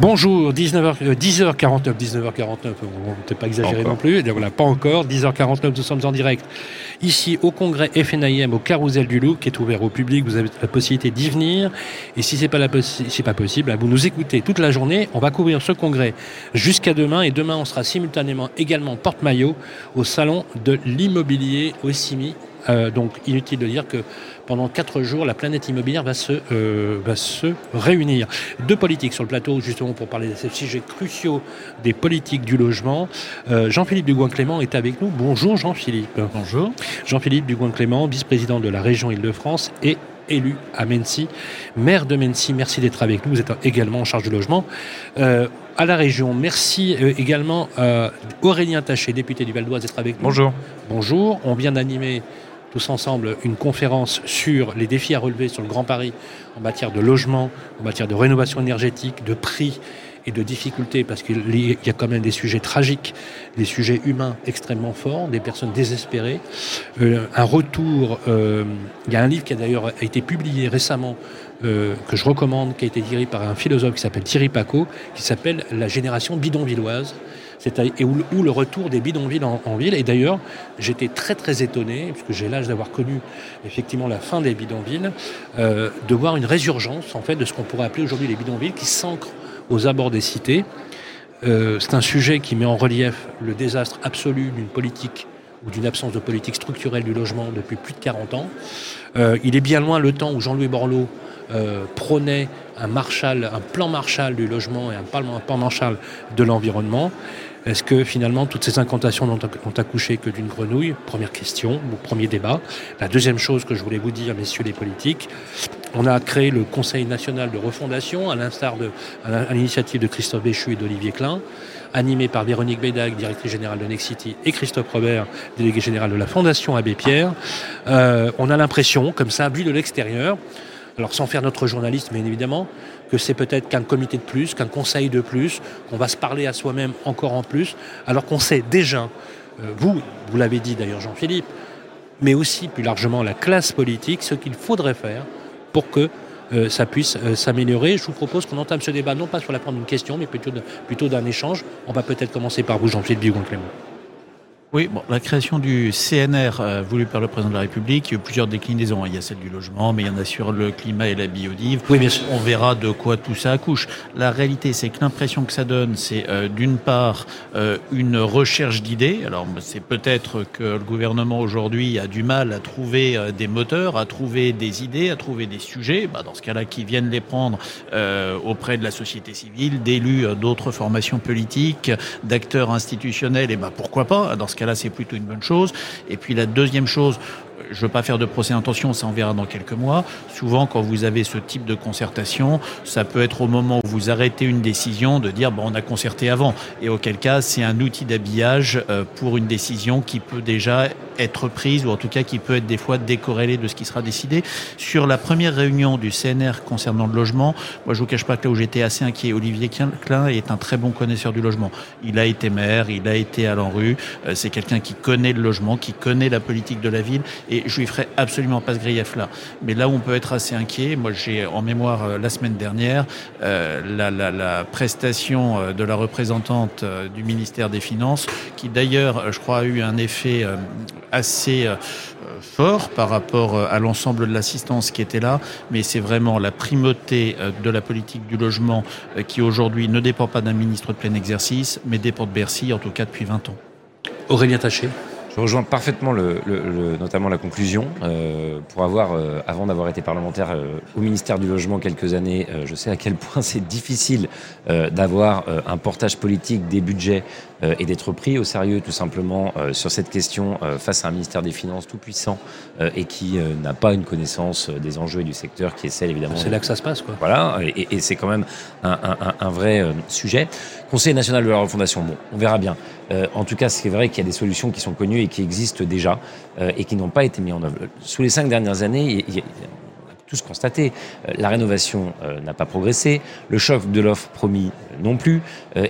Bonjour, 19h, 10h49, 19h49, on ne peut pas exagérer non plus, voilà, pas encore, 10h49, nous sommes en direct. Ici au congrès FNIM au Carousel du Loup qui est ouvert au public, vous avez la possibilité d'y venir. Et si c'est pas, la pas possible, bah, vous nous écoutez toute la journée, on va couvrir ce congrès jusqu'à demain et demain on sera simultanément également porte-maillot au salon de l'immobilier au CIMI euh, donc inutile de dire que pendant quatre jours, la planète immobilière va se, euh, va se réunir. Deux politiques sur le plateau, justement, pour parler de ces sujets cruciaux des politiques du logement. Euh, Jean-Philippe Dugouin-Clément est avec nous. Bonjour Jean-Philippe. Bonjour. Jean-Philippe Dugouin-Clément, vice-président de la région Île-de-France et élu à Mency, maire de Mency. Merci d'être avec nous. Vous êtes également en charge du logement. à la région. Merci également à Aurélien Taché, député du Val d'Oise, d'être avec nous. Bonjour. Bonjour. On vient d'animer tous ensemble une conférence sur les défis à relever sur le Grand Paris en matière de logement, en matière de rénovation énergétique, de prix et de difficultés, parce qu'il y a quand même des sujets tragiques, des sujets humains extrêmement forts, des personnes désespérées. Euh, un retour, euh, il y a un livre qui a d'ailleurs été publié récemment, euh, que je recommande, qui a été dirigé par un philosophe qui s'appelle Thierry Paco, qui s'appelle La génération bidonvilloise et où, le retour des bidonvilles en, ville. Et d'ailleurs, j'étais très très étonné, puisque j'ai l'âge d'avoir connu effectivement la fin des bidonvilles, euh, de voir une résurgence en fait de ce qu'on pourrait appeler aujourd'hui les bidonvilles qui s'ancrent aux abords des cités. Euh, c'est un sujet qui met en relief le désastre absolu d'une politique ou d'une absence de politique structurelle du logement depuis plus de 40 ans. Euh, il est bien loin le temps où Jean-Louis Borloo prônait un Marshall, un plan Marshall du logement et un plan Marshall de l'environnement. Est-ce que finalement toutes ces incantations n'ont accouché que d'une grenouille? Première question, premier débat. La deuxième chose que je voulais vous dire, messieurs les politiques, on a créé le Conseil national de refondation, à l'instar de à l'initiative de Christophe Béchu et d'Olivier Klein, animé par Véronique Bédag, directrice générale de Nexity, et Christophe Robert, délégué général de la Fondation Abbé Pierre. Euh, on a l'impression, comme ça, vu de l'extérieur, alors sans faire notre journaliste, bien évidemment, que c'est peut-être qu'un comité de plus, qu'un conseil de plus, qu'on va se parler à soi-même encore en plus, alors qu'on sait déjà, euh, vous, vous l'avez dit d'ailleurs Jean-Philippe, mais aussi plus largement la classe politique, ce qu'il faudrait faire pour que euh, ça puisse euh, s'améliorer. Je vous propose qu'on entame ce débat non pas sur la prendre d'une question, mais plutôt, d'un échange. On va peut-être commencer par vous, Jean-Philippe Bigon-Clément. Oui, bon, la création du CNR euh, voulu par le président de la République, il y a eu plusieurs déclinaisons. Il y a celle du logement, mais il y en a sur le climat et la biodive. Oui, bien sûr. On verra de quoi tout ça accouche. La réalité, c'est que l'impression que ça donne, c'est euh, d'une part euh, une recherche d'idées. Alors, c'est peut-être que le gouvernement aujourd'hui a du mal à trouver des moteurs, à trouver des idées, à trouver des sujets. Bah, dans ce cas-là, qui viennent les prendre auprès de la société civile, d'élus d'autres formations politiques, d'acteurs institutionnels. Et bah pourquoi pas Dans ce cas là c'est plutôt une bonne chose. Et puis la deuxième chose, je ne veux pas faire de procès d'intention, ça en verra dans quelques mois. Souvent, quand vous avez ce type de concertation, ça peut être au moment où vous arrêtez une décision de dire bon, on a concerté avant. Et auquel cas, c'est un outil d'habillage euh, pour une décision qui peut déjà être prise ou en tout cas qui peut être des fois décorrélée de ce qui sera décidé. Sur la première réunion du CNR concernant le logement, moi je vous cache pas que là où j'étais assez inquiet, Olivier Klein est un très bon connaisseur du logement. Il a été maire, il a été à l'ANRU, euh, c'est quelqu'un qui connaît le logement, qui connaît la politique de la ville je lui ferai absolument pas ce grief-là. Mais là où on peut être assez inquiet, moi j'ai en mémoire euh, la semaine dernière euh, la, la, la, prestation euh, de la représentante du ministère des Finances, qui d'ailleurs, je crois, a eu un effet assez fort par rapport à l'ensemble de l'assistance qui était là, mais c'est vraiment la primauté de la politique du logement qui aujourd'hui ne dépend pas d'un ministre de plein exercice, mais dépend de Bercy, en tout cas depuis 20 ans. Aurélien Taché. Je rejoins parfaitement le, le, notamment la conclusion. Euh, pour avoir, euh, avant d'avoir été parlementaire euh, au ministère du Logement quelques années, euh, je sais à quel point c'est difficile euh, d'avoir un portage politique des budgets et d'être pris au sérieux tout simplement sur cette question face à un ministère des Finances tout puissant et qui n'a pas une connaissance des enjeux et du secteur qui est celle évidemment. C'est là que ça se passe quoi. Voilà, et, et c'est quand même un, un, un vrai sujet. Conseil national de la refondation, bon, on verra bien. Euh, en tout cas, c'est vrai qu'il y a des solutions qui sont connues et qui existent déjà euh, et qui n'ont pas été mises en œuvre. Sous les cinq dernières années, il y a, tous constaté. la rénovation n'a pas progressé, le choc de l'offre promis non plus,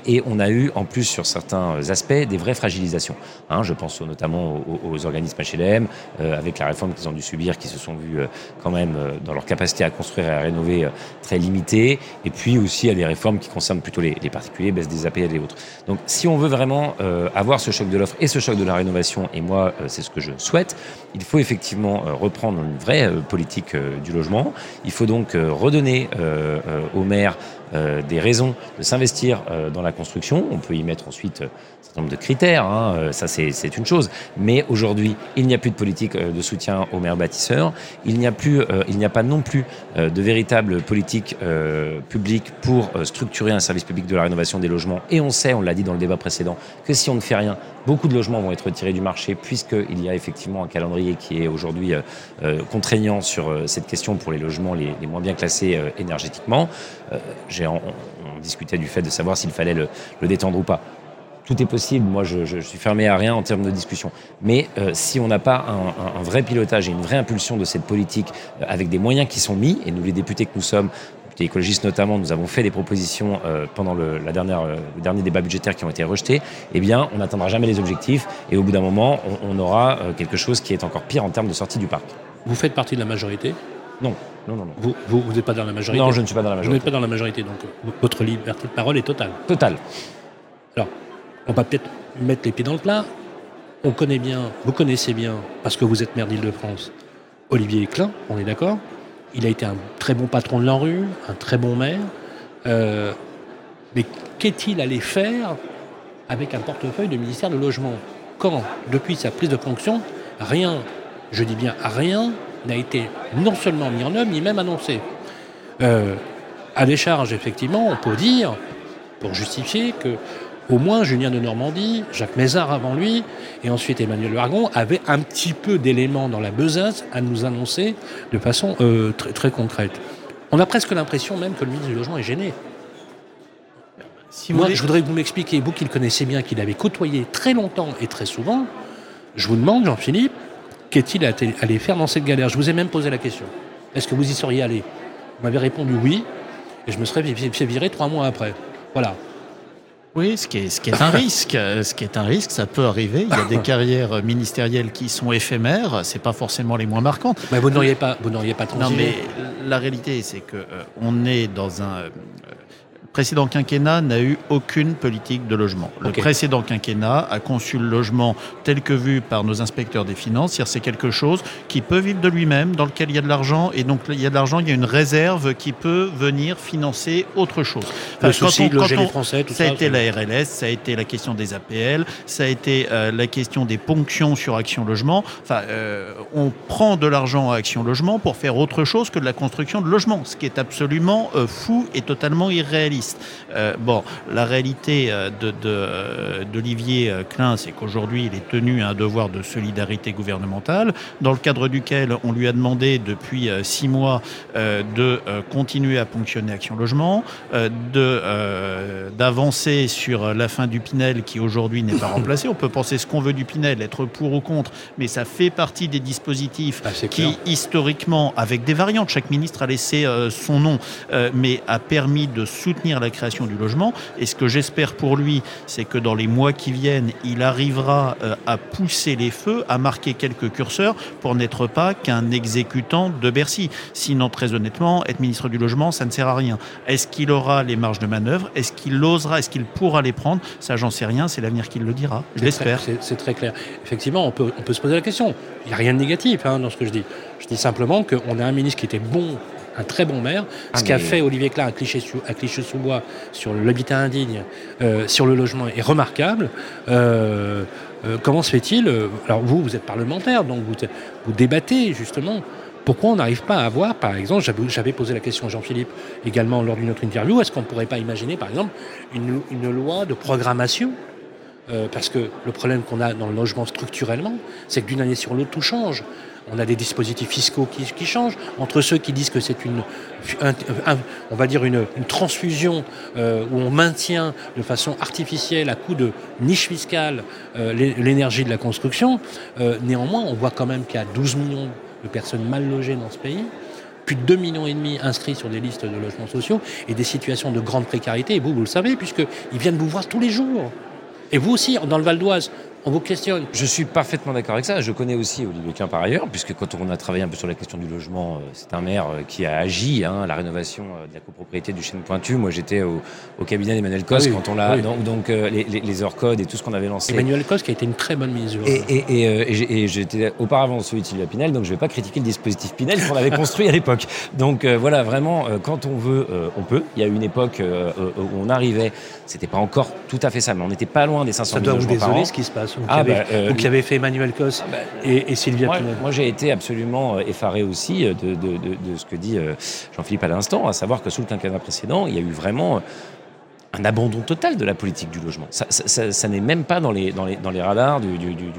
et on a eu en plus sur certains aspects des vraies fragilisations. Hein, je pense notamment aux, organismes HLM, avec la réforme qu'ils ont dû subir, qui se sont vus quand même dans leur capacité à construire et à rénover très limitée, et puis aussi à des réformes qui concernent plutôt les, les particuliers, baisse des APL et autres. Donc si on veut vraiment avoir ce choc de l'offre et ce choc de la rénovation, et moi c'est ce que je souhaite, il faut effectivement reprendre une vraie politique du logement. Il faut donc redonner aux maires des raisons de s'investir dans la construction. On peut y mettre ensuite nombre de critères, hein, ça c'est une chose. Mais aujourd'hui, il n'y a plus de politique de soutien aux maires bâtisseurs. Il n'y a plus, il n'y a pas non plus de véritable politique publique pour structurer un service public de la rénovation des logements. Et on sait, on l'a dit dans le débat précédent, que si on ne fait rien, beaucoup de logements vont être retirés du marché puisqu'il y a effectivement un calendrier qui est aujourd'hui contraignant sur cette question pour les logements les, moins bien classés énergétiquement. J'ai on, discutait du fait de savoir s'il fallait le, détendre ou pas. Tout est possible, moi je, suis fermé à rien en termes de discussion. Mais si on n'a pas un, vrai pilotage et une vraie impulsion de cette politique avec des moyens qui sont mis, et nous les députés que nous sommes, députés écologistes notamment, nous avons fait des propositions pendant le, la dernière, le dernier débat budgétaire qui ont été rejetés, eh bien on n'atteindra jamais les objectifs et au bout d'un moment on, on aura quelque chose qui est encore pire en termes de sortie du parc. Vous faites partie de la majorité? Non. Non, non, non. Vous, vous, vous n'êtes pas dans la majorité? Non, je ne suis pas dans la Vous majorité. n'êtes pas dans la majorité, donc votre liberté de parole est totale. Total. Alors, on va peut-être mettre les pieds dans le plat. On connaît bien, vous connaissez bien, parce que vous êtes maire d'Île-de-France, Olivier Klein, on est d'accord Il a été un très bon patron de l'ANRU, un très bon maire. Euh, mais qu'est-il allé faire avec un portefeuille de ministère de Logement Quand, depuis sa prise de fonction, rien, je dis bien rien, n'a été non seulement mis en œuvre, ni même annoncé? Euh, à décharge, effectivement, on peut dire, pour justifier, que au moins Julien de Normandie, Jacques Mézard avant lui, et ensuite Emmanuel Vargon, avaient un petit peu d'éléments dans la besace à nous annoncer de façon euh, très, très concrète. On a presque l'impression même que le ministre du Logement est gêné. Si Moi, je voudrais que vous m'expliquiez, vous qui le connaissez bien, qui l'avez côtoyé très longtemps et très souvent, je vous demande, Jean-Philippe, qu'est-il allé faire dans cette galère? Je vous ai même posé la question. Est-ce que vous y seriez allé? Vous m'avez répondu oui, et je me serais fait virer trois mois après. Voilà. Oui, ce qui, est, ce qui est un risque, ce qui est un risque, ça peut arriver. Il y a des carrières ministérielles qui sont éphémères, c'est pas forcément les moins marquantes. Mais vous n'auriez pas, vous n'auriez pas Non, mais la réalité, c'est que euh, on est dans un euh, précédent quinquennat n'a eu aucune politique de logement. Le précédent quinquennat a conçu le logement tel que vu par nos inspecteurs des finances. C'est quelque chose qui peut vivre de lui-même, dans lequel il y a de l'argent. Et donc, il y a de l'argent, il y a une réserve qui peut venir financer autre chose. Le souci de quand loger les Français, tout ça a été la RLS, ça a été la question des APL, ça a été euh, la question des ponctions sur Action Logement. Enfin, euh, on prend de l'argent à Action Logement pour faire autre chose que de la construction de logements, ce qui est absolument euh, fou et totalement irréaliste. Euh, bon, la réalité euh, de, de, euh, d'Olivier euh, Klein, c'est qu'aujourd'hui, il est tenu à un devoir de solidarité gouvernementale, dans le cadre duquel on lui a demandé depuis six mois euh, de continuer à ponctionner Action Logement, euh, de d'avancer sur la fin du Pinel qui aujourd'hui n'est pas remplacé. On peut penser ce qu'on veut du Pinel, être pour ou contre, mais ça fait partie des dispositifs Ah, qui clair. historiquement, avec des variantes, chaque ministre a laissé son nom, mais a permis de soutenir la création du logement. Et ce que j'espère pour lui, c'est que dans les mois qui viennent, il arrivera euh, à pousser les feux, à marquer quelques curseurs pour n'être pas qu'un exécutant de Bercy. Sinon, très honnêtement, être ministre du logement, ça ne sert à rien. Est-ce qu'il aura les marges de manœuvre? Est-ce qu'il osera? Est-ce qu'il pourra les prendre? Ça, j'en sais rien. C'est l'avenir qui le dira. Je C'est l'espère. très- C'est c'est très clair. Effectivement, on peut, on peut se poser la question. Il n'y a rien de négatif hein, dans ce que je dis. Je dis simplement qu'on a un ministre qui était bon, un très bon maire. Ah, ce qu'a mais- fait Olivier Klein à Clichy-sous-Bois sur l'habitat indigne, euh, sur le logement est remarquable. Euh, euh, comment se fait-il Alors vous, vous êtes parlementaire, donc vous, vous débattez justement. Pourquoi on n'arrive pas à avoir, par exemple, j'avais- j'avais posé la question à Jean-Philippe également lors d'une autre interview, est-ce qu'on ne pourrait pas imaginer, par exemple, une, une loi de programmation? Euh, parce que le problème qu'on a dans le logement structurellement, c'est que d'une année sur l'autre, tout change. On a des dispositifs fiscaux qui, changent. Entre ceux qui disent que c'est une, transfusion euh, où on maintient de façon artificielle à coup de niche fiscale euh, l'é- l'énergie de la construction, euh, néanmoins, on voit quand même qu'il y a 12 millions de personnes mal logées dans ce pays. plus de 2 millions inscrits sur des listes de logements sociaux et des situations de grande précarité. Et vous, vous le savez, puisqu'ils viennent vous voir tous les jours. Et vous aussi, dans le Val d'Oise, on vous questionne. Je suis parfaitement d'accord avec ça. Je connais aussi Olivier Klein par ailleurs, puisque quand on a travaillé un peu sur la question du logement, euh, c'est un maire euh, qui a agi, hein, la rénovation euh, de la copropriété du chêne pointu. Moi, j'étais au, cabinet d'Emmanuel Cos quand on l'a, donc, donc les, les, heures codes et tout ce qu'on avait lancé. Emmanuel Cos qui a été une très bonne mise Et, et, et, j'étais auparavant celui de Sylvia Pinel, donc je ne vais pas critiquer le dispositif Pinel qu'on avait construit à l'époque. Donc voilà, vraiment, quand on veut, on peut. Il y a une époque où on arrivait, c'était pas encore tout à fait ça, mais on n'était pas loin des 500 000 logements par an. ce qui se passe. Ah, qui avait fait Emmanuel Cos ah, bah, et, Sylvia moi, Moi, j'ai été absolument euh, effaré aussi euh, de, de ce que dit euh, Jean-Philippe à l'instant, à savoir que sous le quinquennat précédent, il y a eu vraiment un abandon total de la politique du logement. Ça, n'est même pas dans les, dans les, dans les radars du,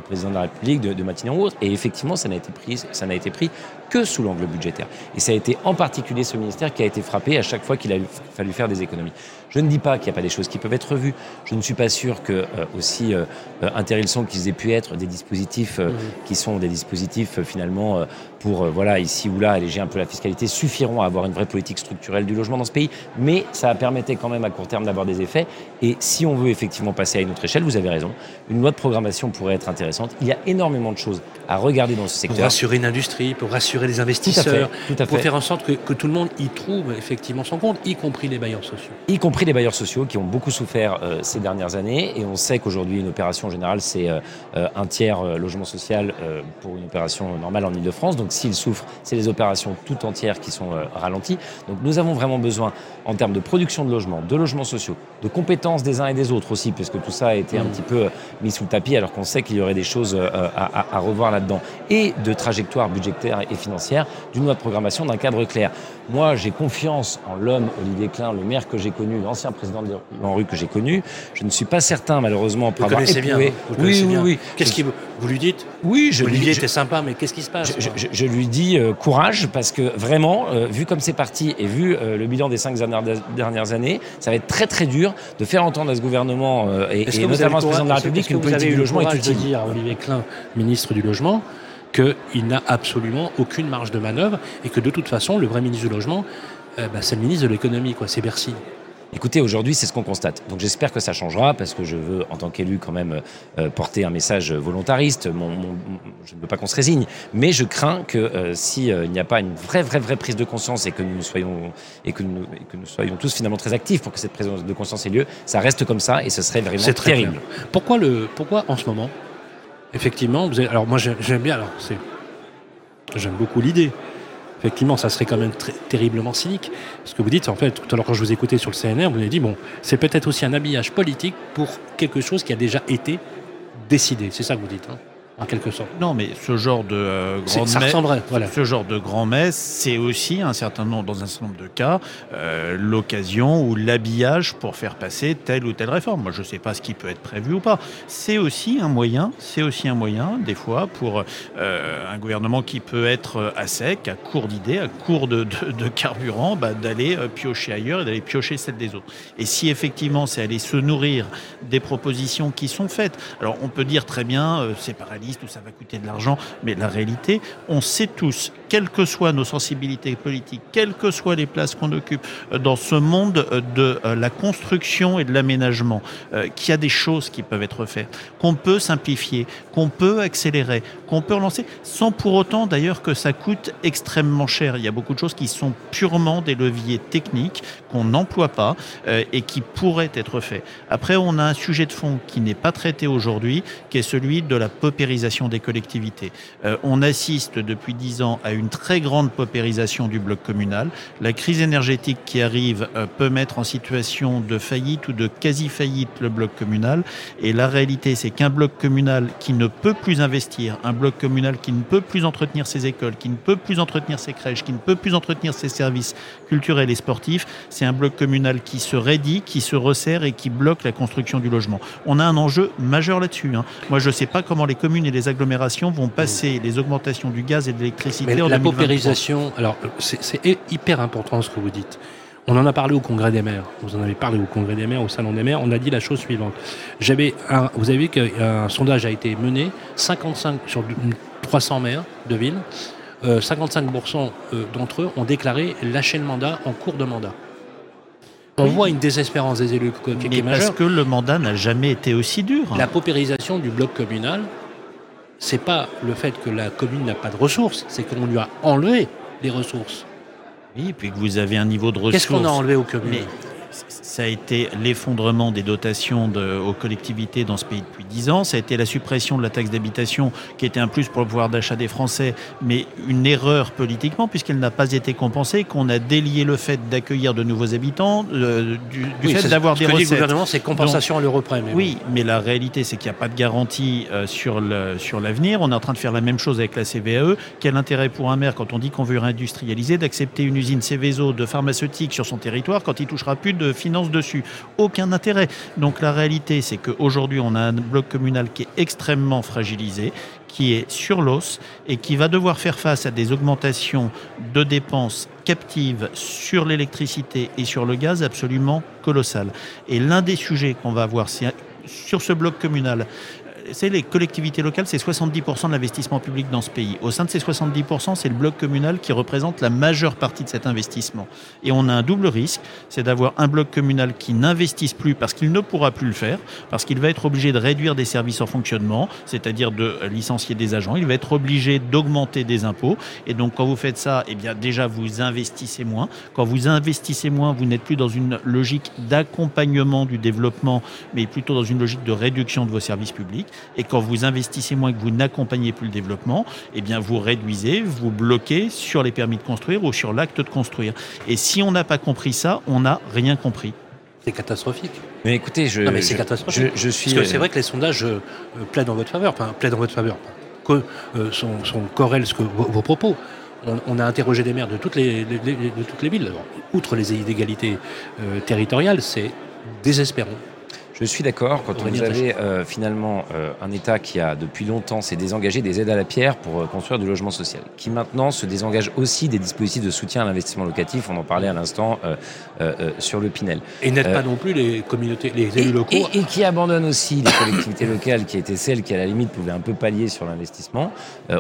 président de la République, de, de Matignon ou autre. Et effectivement, ça n'a été pris, ça n'a été pris que sous l'angle budgétaire. Et ça a été en particulier ce ministère qui a été frappé à chaque fois qu'il a fallu faire des économies. Je ne dis pas qu'il n'y a pas des choses qui peuvent être revues. Je ne suis pas sûr que euh, aussi euh, intéressants qu'ils aient pu être des dispositifs euh, mmh. qui sont des dispositifs finalement pour voilà ici ou là alléger un peu la fiscalité suffiront à avoir une vraie politique structurelle du logement dans ce pays. Mais ça a permettait quand même à court terme d'avoir des effets. Et si on veut effectivement passer à une autre échelle, vous avez raison, une loi de programmation pourrait être intéressante. Il y a énormément de choses à regarder dans ce secteur. Pour rassurer une industrie, pour rassurer les investisseurs, pour faire en sorte que, tout le monde y trouve effectivement son compte, y compris les bailleurs sociaux. Y compris les bailleurs sociaux qui ont beaucoup souffert euh, ces dernières années. Et on sait qu'aujourd'hui, une opération générale, c'est euh, euh, un tiers logement social pour une opération normale en Ile-de-France. Donc s'ils souffrent, c'est les opérations tout entières qui sont ralenties. Donc nous avons vraiment besoin, en termes de production de logements, de logements sociaux, de compétences des uns et des autres aussi, puisque tout ça a été un mmh. petit peu mis sous le tapis, alors qu'on sait qu'il y aurait des choses à, à revoir là-dedans, et de trajectoire budgétaire et financière, d'une loi de programmation, d'un cadre clair. Moi, j'ai confiance en l'homme Olivier Klein, le maire que j'ai connu, l'ancien président de l'ANRU que j'ai connu. Je ne suis pas certain, malheureusement, pour avoir éprouvé... bien. Vous oui, oui, oui. Qu'est-ce qui vous lui dites? Oui, je Olivier était sympa, mais qu'est-ce qui se passe? je, lui dis euh, courage parce que vraiment, euh, vu comme c'est parti et vu euh, le bilan des cinq dernières années, ça va être très très dur de faire entendre à ce gouvernement et, et notamment à ce président de la République qu'une politique du logement est utile. dire à Olivier Klein, ministre du logement, qu'il n'a absolument aucune marge de manœuvre et que de toute façon, le vrai ministre du Logement, euh, bah, c'est le ministre de l'économie, quoi, c'est Bercy. Écoutez, aujourd'hui, c'est ce qu'on constate. Donc j'espère que ça changera parce que je veux, en tant qu'élu, quand même euh, porter un message volontariste. je ne veux pas qu'on se résigne, mais je crains que euh, s'il n'y a pas une vraie, vraie, vraie prise de conscience et que nous soyons et que nous, que nous soyons tous finalement très actifs pour que cette prise de conscience ait lieu, ça reste comme ça et ce serait vraiment terrible. Pourquoi le, pourquoi en ce moment effectivement, alors moi j'aime bien, alors j'aime beaucoup l'idée. Effectivement, ça serait quand même terriblement cynique. Ce que vous dites, en fait, tout à l'heure quand je vous écoutais sur le CNR, vous avez dit, bon, c'est peut-être aussi un habillage politique pour quelque chose qui a déjà été décidé. C'est ça que vous dites. Hein en quelque sorte. Non, mais ce genre de euh, grand voilà. ce genre de grand messe, c'est aussi un certain nombre, dans un certain nombre de cas, euh, l'occasion ou l'habillage pour faire passer telle ou telle réforme. Moi, je ne sais pas ce qui peut être prévu ou pas. C'est aussi un moyen, c'est aussi un moyen, des fois, pour euh, un gouvernement qui peut être à sec, à court d'idées, à court de, de, carburant, bah, d'aller piocher ailleurs et d'aller piocher celle des autres. Et si effectivement, c'est aller se nourrir des propositions qui sont faites, alors on peut dire très bien, c'est pareil où ça va coûter de l'argent, mais la réalité, on sait tous, quelles que soient nos sensibilités politiques, quelles que soient les places qu'on occupe euh, dans ce monde euh, de euh, la construction et de l'aménagement, qu'il y a des choses qui peuvent être faites, qu'on peut simplifier, qu'on peut accélérer, qu'on peut relancer, sans pour autant d'ailleurs que ça coûte extrêmement cher. Il y a beaucoup de choses qui sont purement des leviers techniques qu'on n'emploie pas et qui pourraient être faits. Après, on a un sujet de fond qui n'est pas traité aujourd'hui, qui est celui de la paupérisation des collectivités. Euh, on assiste depuis dix ans à une très grande paupérisation du bloc communal. La crise énergétique qui arrive euh, peut mettre en situation de faillite ou de quasi-faillite le bloc communal. Et la réalité, c'est qu'un bloc communal qui ne peut plus investir, un bloc communal qui ne peut plus entretenir ses écoles, qui ne peut plus entretenir ses crèches, qui ne peut plus entretenir ses services culturels et sportifs, c'est un bloc communal qui se raidit, qui se resserre et qui bloque la construction du logement. On a un enjeu majeur là-dessus. Hein. Moi, je ne sais pas comment les communes et les agglomérations vont passer les augmentations du gaz et de l'électricité en La paupérisation, alors c'est hyper important ce que vous dites. On en a parlé au Congrès des maires. Vous en avez parlé au Congrès des maires, au Salon des maires. On a dit la chose suivante. J'avais, vous avez vu qu'un sondage a été mené, 55 sur 300 maires de villes, 55% d'entre eux ont déclaré lâcher le mandat en cours de mandat. On voit une désespérance des élus qui Mais est parce majeure. que le mandat n'a jamais été aussi dur. La paupérisation du bloc communal, c'est pas le fait que la commune n'a pas de ressources, c'est qu'on lui a enlevé les ressources. Oui, puis que vous avez un niveau de ressources. Qu'est-ce qu'on a enlevé aux communes? Mais ça a été l'effondrement des dotations de- aux collectivités dans ce pays depuis 10 ans. Ça a été la suppression de la taxe d'habitation, qui était un plus pour le pouvoir d'achat des Français, mais une erreur politiquement, puisqu'elle n'a pas été compensée, qu'on a délié le fait d'accueillir de nouveaux habitants euh, du, du Oui, fait d'avoir des que dit le recettes. gouvernement, c'est compensation à l'euro près. mais Oui, mais la réalité, c'est qu'il n'y a pas de garantie euh, sur l'avenir. On est en train de faire la même chose avec la CVAE. Quel intérêt pour un maire, quand on dit qu'on veut réindustrialiser, d'accepter une usine Céveso de pharmaceutique sur son territoire quand il touchera plus de finances dessus Aucun intérêt. Donc la réalité, c'est qu'aujourd'hui, on a un bloc communal qui est extrêmement fragilisé qui est sur l'os et qui va devoir faire face à des augmentations de dépenses captives sur l'électricité et sur le gaz absolument colossales. Et l'un des sujets qu'on va avoir sur ce bloc communal, c'est les collectivités locales, c'est 70% de l'investissement public dans ce pays. Au sein de ces 70%, c'est le bloc communal qui représente la majeure partie de cet investissement. Et on a un double risque, c'est d'avoir un bloc communal qui n'investisse plus parce qu'il ne pourra plus le faire, parce qu'il va être obligé de réduire des services en fonctionnement, c'est-à-dire de licencier des agents, il va être obligé d'augmenter des impôts. Et donc quand vous faites ça, eh bien déjà vous investissez moins. Quand vous investissez moins, vous n'êtes plus dans une logique d'accompagnement du développement, mais plutôt dans une logique de réduction de vos services publics. Et quand vous investissez moins et que vous n'accompagnez plus le développement, eh bien vous réduisez, vous bloquez sur les permis de construire ou sur l'acte de construire. Et si on n'a pas compris ça, on n'a rien compris. C'est catastrophique. Mais écoutez, je, Non, mais c'est je- catastrophique. je, je suis. Parce que c'est euh, vrai que les sondages euh, plaident en votre faveur, enfin plaident en votre faveur, que euh, sont, sont corrèlent ce que vos, vos propos. On, on a interrogé des maires de toutes les, les- les- de toutes les villes. Alors, outre les inégalités euh, territoriales, c'est désespérant. Je suis d'accord. Quand On vous avez euh, finalement euh, un État qui a depuis longtemps s'est désengagé des aides à la pierre pour euh, construire du logement social, qui maintenant se désengage aussi des dispositifs de soutien à l'investissement locatif, on en parlait à l'instant sur le Pinel, Et n'aide pas non plus les communautés, les et, élus locaux. et- et qui abandonne aussi les collectivités locales, qui étaient celles qui à la limite pouvaient un peu pallier sur l'investissement,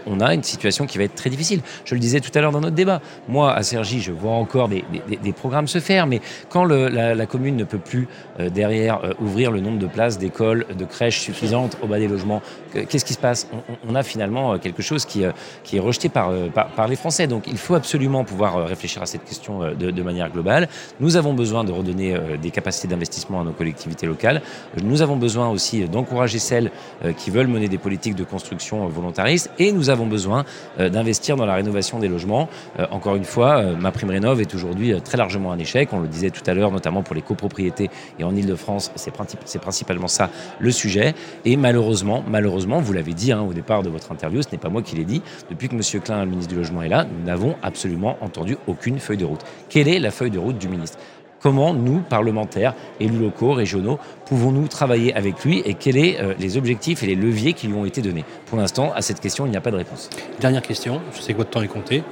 on a une situation qui va être très difficile. Je le disais tout à l'heure dans notre débat. Moi, à Cergy, je vois encore des, des- des programmes se faire, mais quand le- la, la commune ne peut plus derrière euh, le nombre de places d'écoles, de crèches suffisantes au bas des logements, que- qu'est-ce qui se passe? On, a finalement euh, quelque chose qui, euh, est rejeté par, euh, par, les Français. Donc il faut absolument pouvoir réfléchir à cette question de, manière globale. Nous avons besoin de redonner des capacités d'investissement à nos collectivités locales. Nous avons besoin aussi d'encourager celles qui veulent mener des politiques de construction volontaristes. Et nous avons besoin d'investir dans la rénovation des logements. Encore une fois, ma prime rénov est aujourd'hui très largement un échec. On le disait tout à l'heure, notamment pour les copropriétés. Et en Ile-de-France, c'est princi- c'est principalement ça le sujet. Et malheureusement, malheureusement, vous l'avez dit hein, au départ de votre interview, ce n'est pas moi qui l'ai dit, depuis que M. Klein, le ministre du Logement, est là, nous n'avons absolument entendu aucune feuille de route. Quelle est la feuille de route du ministre? Comment nous, parlementaires, élus locaux, régionaux, pouvons-nous travailler avec lui et quels sont les objectifs et les leviers qui lui ont été donnés? Pour l'instant, à cette question, il n'y a pas de réponse. Dernière question, je sais que votre temps est compté.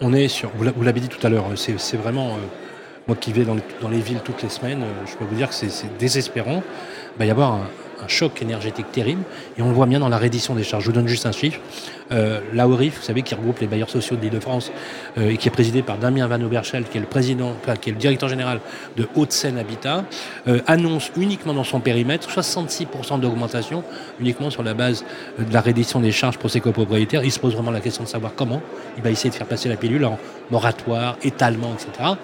On est sur, vous l'a- vous l'avez dit tout à l'heure, c'est c'est vraiment, euh, moi qui vais dans, le- dans les villes toutes les semaines, euh, je peux vous dire que c'est- désespérant. Il va y avoir un, choc énergétique terrible et on le voit bien dans la reddition des charges. Je vous donne juste un chiffre. Euh, L'AORIF, vous savez, qui regroupe les bailleurs sociaux de l'Île-de-France euh, et qui est présidé par Damien Van Oberschel, qui est le président, qui est le directeur général de Haute-Seine Habitat, euh, annonce uniquement dans son périmètre 66% d'augmentation uniquement sur la base de la reddition des charges pour ses copropriétaires. Il se pose vraiment la question de savoir comment il va essayer de faire passer la pilule en moratoire, étalement, etc.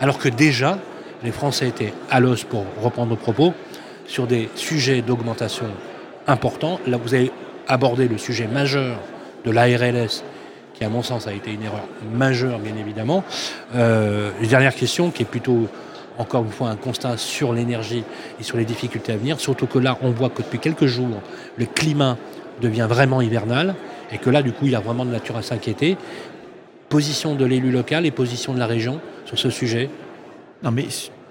Alors que déjà, les Français étaient à l'os, pour reprendre nos propos, sur des sujets d'augmentation importants. Là, vous avez abordé le sujet majeur de l'ARLS, qui à mon sens a été une erreur majeure, bien évidemment. Euh, une dernière question, qui est plutôt, encore une fois, un constat sur l'énergie et sur les difficultés à venir, surtout que là, on voit que depuis quelques jours, le climat devient vraiment hivernal, et que là, du coup, il y a vraiment de nature à s'inquiéter. Position de l'élu local et position de la région sur ce sujet Non, mais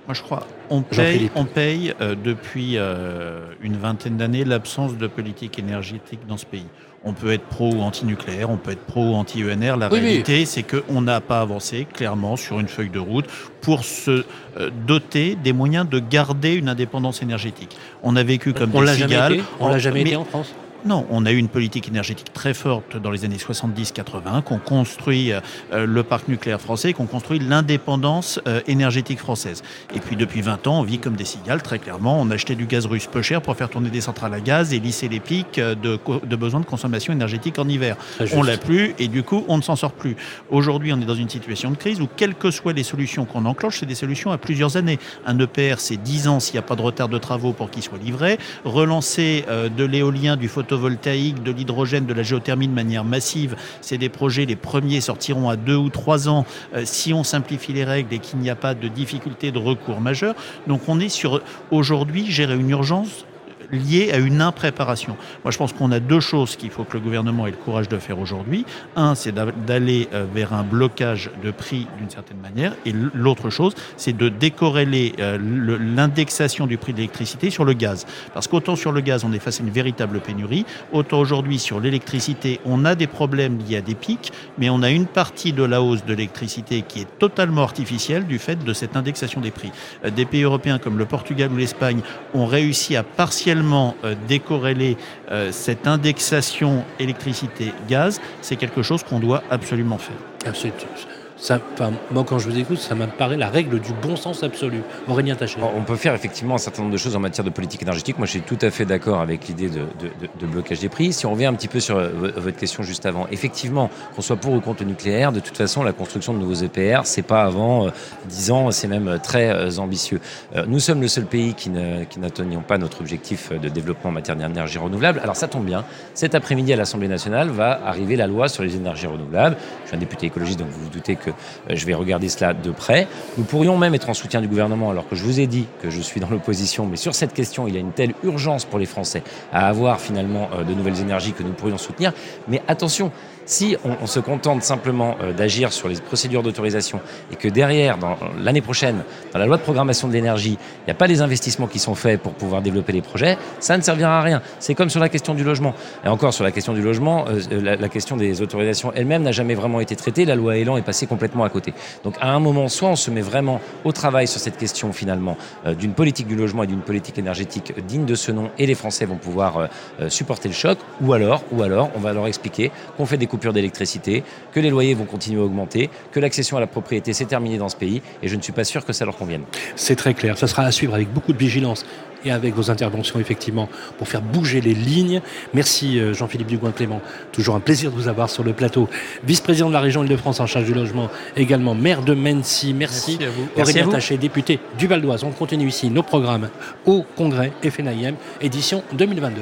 moi je crois, on paye, on paye euh, depuis euh, une vingtaine d'années l'absence de politique énergétique dans ce pays. On peut être pro ou anti-nucléaire, on peut être pro ou anti-ENR. La Oui, oui. réalité, c'est qu'on n'a pas avancé clairement sur une feuille de route pour se euh, doter des moyens de garder une indépendance énergétique. On a vécu comme on des l'a jamais cigales. été, on l'a jamais mais- été en France? Non, on a eu une politique énergétique très forte dans les années 70-80, qu'on construit euh, le parc nucléaire français, qu'on construit l'indépendance euh, énergétique française. Et puis depuis 20 ans, on vit comme des cigales, très clairement. On achetait du gaz russe peu cher pour faire tourner des centrales à gaz et lisser les pics euh, de, de besoins de consommation énergétique en hiver. On l'a plus et du coup, on ne s'en sort plus. Aujourd'hui, on est dans une situation de crise où, quelles que soient les solutions qu'on enclenche, c'est des solutions à plusieurs années. Un EPR, c'est 10 ans s'il n'y a pas de retard de travaux pour qu'il soit livré. Relancer de l'éolien, du photo de l'hydrogène, de la géothermie de manière massive. C'est des projets, les premiers sortiront à deux ou trois ans euh, si on simplifie les règles et qu'il n'y a pas de difficulté de recours majeur. Donc on est sur aujourd'hui gérer une urgence lié à une impréparation. Moi, je pense qu'on a deux choses qu'il faut que le gouvernement ait le courage de faire aujourd'hui. Un, c'est d'aller euh, vers un blocage de prix d'une certaine manière. Et l'autre chose, c'est de décorréler euh, l'indexation du prix de l'électricité sur le gaz. Parce qu'autant sur le gaz, on est face à une véritable pénurie, autant aujourd'hui sur l'électricité, on a des problèmes liés à des pics, mais on a une partie de la hausse de l'électricité qui est totalement artificielle du fait de cette indexation des prix. Euh, des pays européens comme le Portugal ou l'Espagne ont réussi à partiellement euh, décorréler euh, cette indexation électricité-gaz, c'est quelque chose qu'on doit absolument faire. Moi, quand je vous écoute, ça me paraît la règle du bon sens absolu. Aurélien Taché. On peut faire effectivement un certain nombre de choses en matière de politique énergétique. Moi, je suis tout à fait d'accord avec l'idée de, blocage des prix. Si on revient un petit peu sur euh, votre question juste avant, effectivement, qu'on soit pour ou contre le nucléaire, de toute façon, la construction de nouveaux EPR, c'est pas avant euh, dix 10 ans, c'est même euh, très ambitieux. nous sommes le seul pays qui n'atteignions pas notre objectif de développement en matière d'énergie renouvelable. Alors ça tombe bien. Cet après-midi à l'Assemblée nationale va arriver la loi sur les énergies renouvelables. Je suis un député écologiste, donc vous vous doutez que euh, je vais regarder cela de près. Nous pourrions même être en soutien du gouvernement, alors que je vous ai dit que je suis dans l'opposition, mais sur cette question, il y a une telle urgence pour les Français à avoir finalement euh, de nouvelles énergies que nous pourrions soutenir. Mais attention, si on, se contente simplement euh, d'agir sur les procédures d'autorisation et que derrière, dans l'année prochaine, dans la loi de programmation de l'énergie, il n'y a pas les investissements qui sont faits pour pouvoir développer les projets, ça ne servira à rien. C'est comme sur la question du logement. Et encore sur la question du logement, euh, la, la, question des autorisations elle-même n'a jamais vraiment été traitée. La loi Elan est passée complètement à côté. Donc à un moment, soit on se met vraiment au travail sur cette question finalement euh, d'une politique du logement et d'une politique énergétique digne de ce nom et les Français vont pouvoir supporter le choc, ou alors, ou alors, on va leur expliquer qu'on fait des coupes d'électricité, que les loyers vont continuer à augmenter, que l'accession à la propriété s'est terminée dans ce pays, et je ne suis pas sûr que ça leur convienne. C'est très clair, ça sera à suivre avec beaucoup de vigilance et avec vos interventions effectivement pour faire bouger les lignes. Merci euh, Jean-Philippe Dugoin-Clément, toujours un plaisir de vous avoir sur le plateau. Vice-président de la région Île-de-France en charge du logement, également maire de Mency. Merci, Merci à vous. Aurélien Taché, député du Val d'Oise. On continue ici nos programmes au congrès FNIM édition 2022.